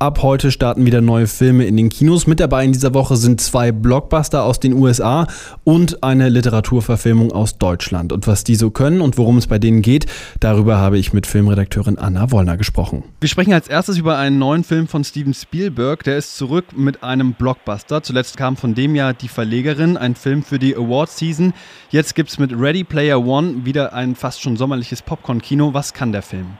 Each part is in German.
Ab heute starten wieder neue Filme in den Kinos. Mit dabei in dieser Woche sind zwei Blockbuster aus den USA und eine Literaturverfilmung aus Deutschland. Und was die so können und worum es bei denen geht, darüber habe ich mit Filmredakteurin Anna Wollner gesprochen. Wir sprechen als erstes über einen neuen Film von Steven Spielberg. Der ist zurück mit einem Blockbuster. Zuletzt kam von dem Jahr Die Verlegerin, ein Film für die Award Season. Jetzt gibt es mit Ready Player One wieder ein fast schon sommerliches Popcorn-Kino. Was kann der Film?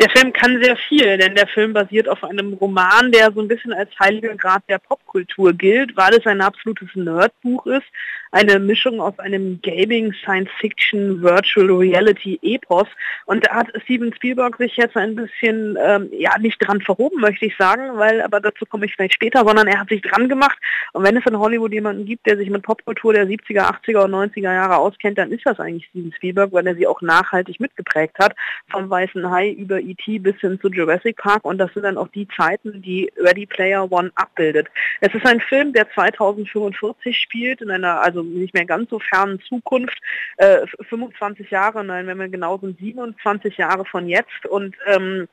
Der Film kann sehr viel, denn der Film basiert auf einem Roman, der so ein bisschen als heiliger Grad der Popkultur gilt, weil es ein absolutes Nerdbuch ist, eine Mischung aus einem Gaming, Science Fiction, Virtual Reality Epos. Und da hat Steven Spielberg sich jetzt ein bisschen, ähm, ja, nicht dran verhoben, möchte ich sagen, weil, aber dazu komme ich vielleicht später, sondern er hat sich dran gemacht. Und wenn es in Hollywood jemanden gibt, der sich mit Popkultur der 70er, 80er und 90er Jahre auskennt, dann ist das eigentlich Steven Spielberg, weil er sie auch nachhaltig mitgeprägt hat, vom Weißen Hai über E.T. bis hin zu Jurassic Park und das sind dann auch die Zeiten, die Ready Player One abbildet. Es ist ein Film, der 2045 spielt, in einer also nicht mehr ganz so fernen Zukunft, äh, 25 Jahre, nein, wenn wir genau sind, 27 Jahre von jetzt und ähm,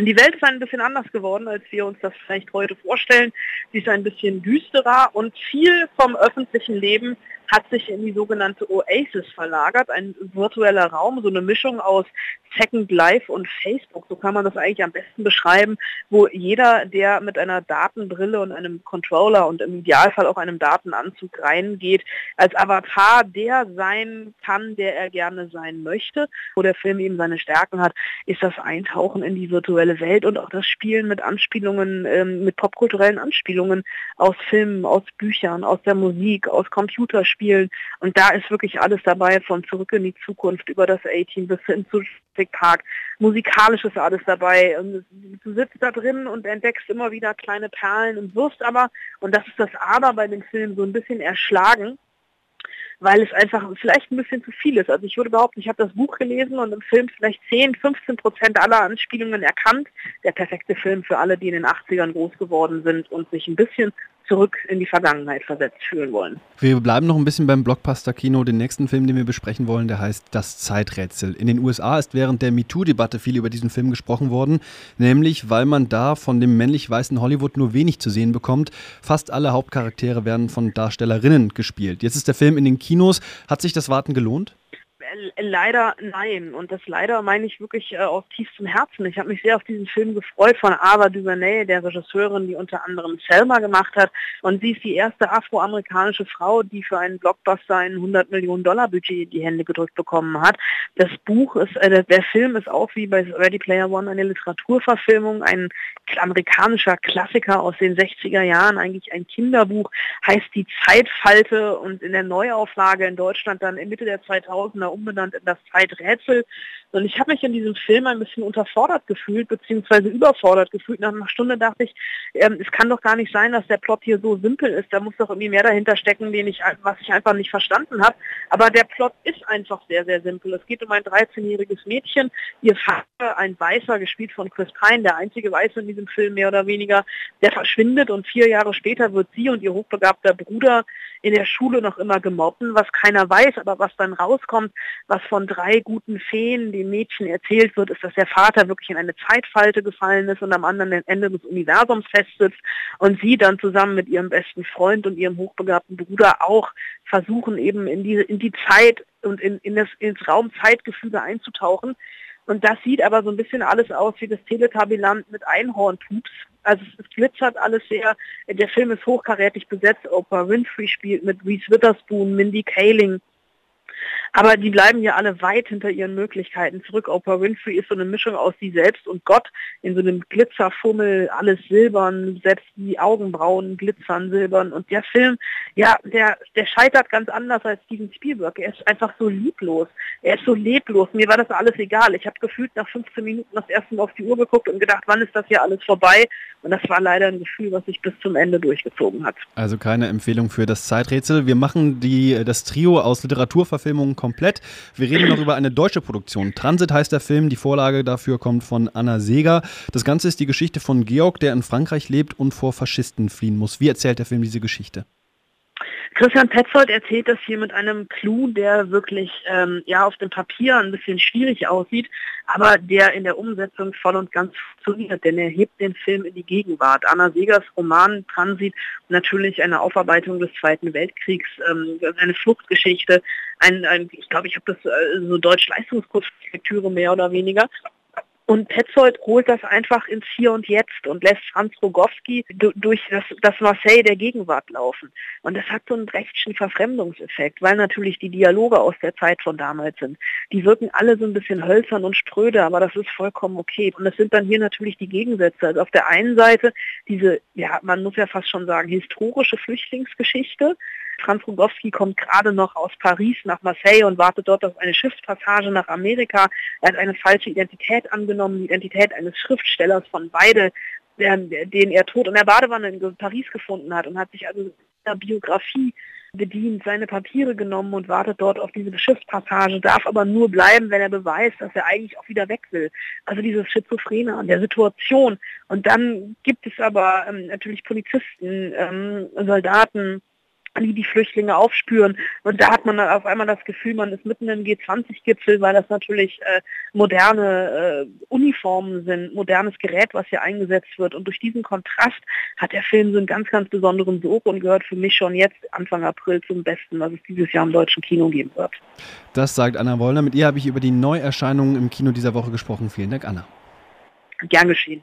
die Welt ist ein bisschen anders geworden, als wir uns das vielleicht heute vorstellen. Sie ist ein bisschen düsterer und viel vom öffentlichen Leben hat sich in die sogenannte Oasis verlagert, ein virtueller Raum, so eine Mischung aus Second Life und Facebook, so kann man das eigentlich am besten beschreiben, wo jeder, der mit einer Datenbrille und einem Controller und im Idealfall auch einem Datenanzug reingeht, als Avatar der sein kann, der er gerne sein möchte, wo der Film eben seine Stärken hat, ist das Eintauchen in die virtuelle Welt und auch das Spielen mit Anspielungen, ähm, mit popkulturellen Anspielungen aus Filmen, aus Büchern, aus der Musik, aus Computerspielen spielen. Und da ist wirklich alles dabei, von Zurück in die Zukunft über das A-Team bis hin zu Jurassic Park. Musikalisch ist alles dabei. Und du sitzt da drin und entdeckst immer wieder kleine Perlen und wirst aber, und das ist das Aber bei dem Film, so ein bisschen erschlagen weil es einfach vielleicht ein bisschen zu viel ist. Also ich würde behaupten, ich habe das Buch gelesen und im Film vielleicht 10, 15 Prozent aller Anspielungen erkannt. Der perfekte Film für alle, die in den 80ern groß geworden sind und sich ein bisschen zurück in die Vergangenheit versetzt fühlen wollen. Wir bleiben noch ein bisschen beim Blockbuster-Kino. Den nächsten Film, den wir besprechen wollen, der heißt Das Zeiträtsel. In den USA ist während der MeToo-Debatte viel über diesen Film gesprochen worden, nämlich weil man da von dem männlich-weißen Hollywood nur wenig zu sehen bekommt. Fast alle Hauptcharaktere werden von Darstellerinnen gespielt. Jetzt ist der Film in den Kinos. Hat sich das Warten gelohnt? Leider nein. Und das leider meine ich wirklich äh, aus tiefstem Herzen. Ich habe mich sehr auf diesen Film gefreut von Ava DuVernay, der Regisseurin, die unter anderem Selma gemacht hat. Und sie ist die erste afroamerikanische Frau, die für einen Blockbuster ein 100 Millionen Dollar Budget in die Hände gedrückt bekommen hat. Das Buch ist, äh, der Film ist auch wie bei Ready Player One eine Literaturverfilmung, ein amerikanischer Klassiker aus den 60er Jahren, eigentlich ein Kinderbuch, heißt Die Zeitfalte und in der Neuauflage in Deutschland dann Mitte der 2000er umbenannt in das Zeiträtsel. Und ich habe mich in diesem Film ein bisschen unterfordert gefühlt, beziehungsweise überfordert gefühlt. Nach einer Stunde dachte ich, ähm, es kann doch gar nicht sein, dass der Plot hier so simpel ist. Da muss doch irgendwie mehr dahinter stecken, den ich, was ich einfach nicht verstanden habe. Aber der Plot ist einfach sehr, sehr simpel. Es geht um ein 13-jähriges Mädchen. Ihr Vater, ein Weißer, gespielt von Chris Pine, der einzige Weiße in diesem Film mehr oder weniger, der verschwindet und vier Jahre später wird sie und ihr hochbegabter Bruder in der Schule noch immer gemobbt, was keiner weiß, aber was dann rauskommt, was von drei guten Feen dem Mädchen erzählt wird, ist, dass der Vater wirklich in eine Zeitfalte gefallen ist und am anderen Ende des Universums festsitzt und sie dann zusammen mit ihrem besten Freund und ihrem hochbegabten Bruder auch versuchen eben in die, in die Zeit und in, in das, ins Raum-Zeitgefüge einzutauchen. Und das sieht aber so ein bisschen alles aus wie das Teletubbyland mit Einhornpups. Also es, es, glitzert alles sehr. Der Film ist hochkarätig besetzt. Oprah Winfrey spielt mit Reese Witherspoon, Mindy Kaling, aber die bleiben ja alle weit hinter ihren Möglichkeiten zurück. Oprah Winfrey ist so eine Mischung aus sie selbst und Gott in so einem Glitzerfummel, alles silbern, selbst die Augenbrauen glitzern silbern. Und der Film, ja, der, der scheitert ganz anders als Steven Spielberg. Er ist einfach so lieblos. Er ist so leblos. Mir war das alles egal. Ich habe gefühlt nach 15 Minuten das erste Mal auf die Uhr geguckt und gedacht, wann ist das hier alles vorbei? Und das war leider ein Gefühl, was sich bis zum Ende durchgezogen hat. Also keine Empfehlung für das Zeiträtsel. Wir machen die, das Trio aus Literaturverfilmungen komplett. Wir reden noch über eine deutsche Produktion. Transit heißt der Film. Die Vorlage dafür kommt von Anna Seger. Das Ganze ist die Geschichte von Georg, der in Frankreich lebt und vor Faschisten fliehen muss. Wie erzählt der Film diese Geschichte? Christian Petzold erzählt das hier mit einem Clou, der wirklich ähm, ja auf dem Papier ein bisschen schwierig aussieht, aber der in der Umsetzung voll und ganz funktioniert, denn er hebt den Film in die Gegenwart. Anna Segers Roman Transit, natürlich eine Aufarbeitung des Zweiten Weltkriegs, ähm, eine Fluchtgeschichte, ein, ein ich glaube, ich habe das äh, so Deutsch-Leistungskurs-Lektüre mehr oder weniger. Und Petzold holt das einfach ins Hier und Jetzt und lässt Franz Rogowski durch das, das Marseille der Gegenwart laufen. Und das hat so einen rechtlichen Verfremdungseffekt, weil natürlich die Dialoge aus der Zeit von damals sind. Die wirken alle so ein bisschen hölzern und spröde, aber das ist vollkommen okay. Und es sind dann hier natürlich die Gegensätze. Also auf der einen Seite diese, ja, man muss ja fast schon sagen, historische Flüchtlingsgeschichte, Franz Rogowski kommt gerade noch aus Paris nach Marseille und wartet dort auf eine Schiffspassage nach Amerika. Er hat eine falsche Identität angenommen, die Identität eines Schriftstellers von beide, den er tot in der Badewanne in Paris gefunden hat und hat sich also der Biografie bedient, seine Papiere genommen und wartet dort auf diese Schiffspassage, darf aber nur bleiben, wenn er beweist, dass er eigentlich auch wieder weg will. Also dieses Schizophrene an der Situation. Und dann gibt es aber ähm, natürlich Polizisten, ähm, Soldaten, die die Flüchtlinge aufspüren. Und da hat man dann auf einmal das Gefühl, man ist mitten im G20-Gipfel, weil das natürlich äh, moderne äh, Uniformen sind, modernes Gerät, was hier eingesetzt wird. Und durch diesen Kontrast hat der Film so einen ganz, ganz besonderen Sog und gehört für mich schon jetzt Anfang April zum Besten, was es dieses Jahr im deutschen Kino geben wird. Das sagt Anna Wollner. Mit ihr habe ich über die Neuerscheinungen im Kino dieser Woche gesprochen. Vielen Dank, Anna. Gern geschehen.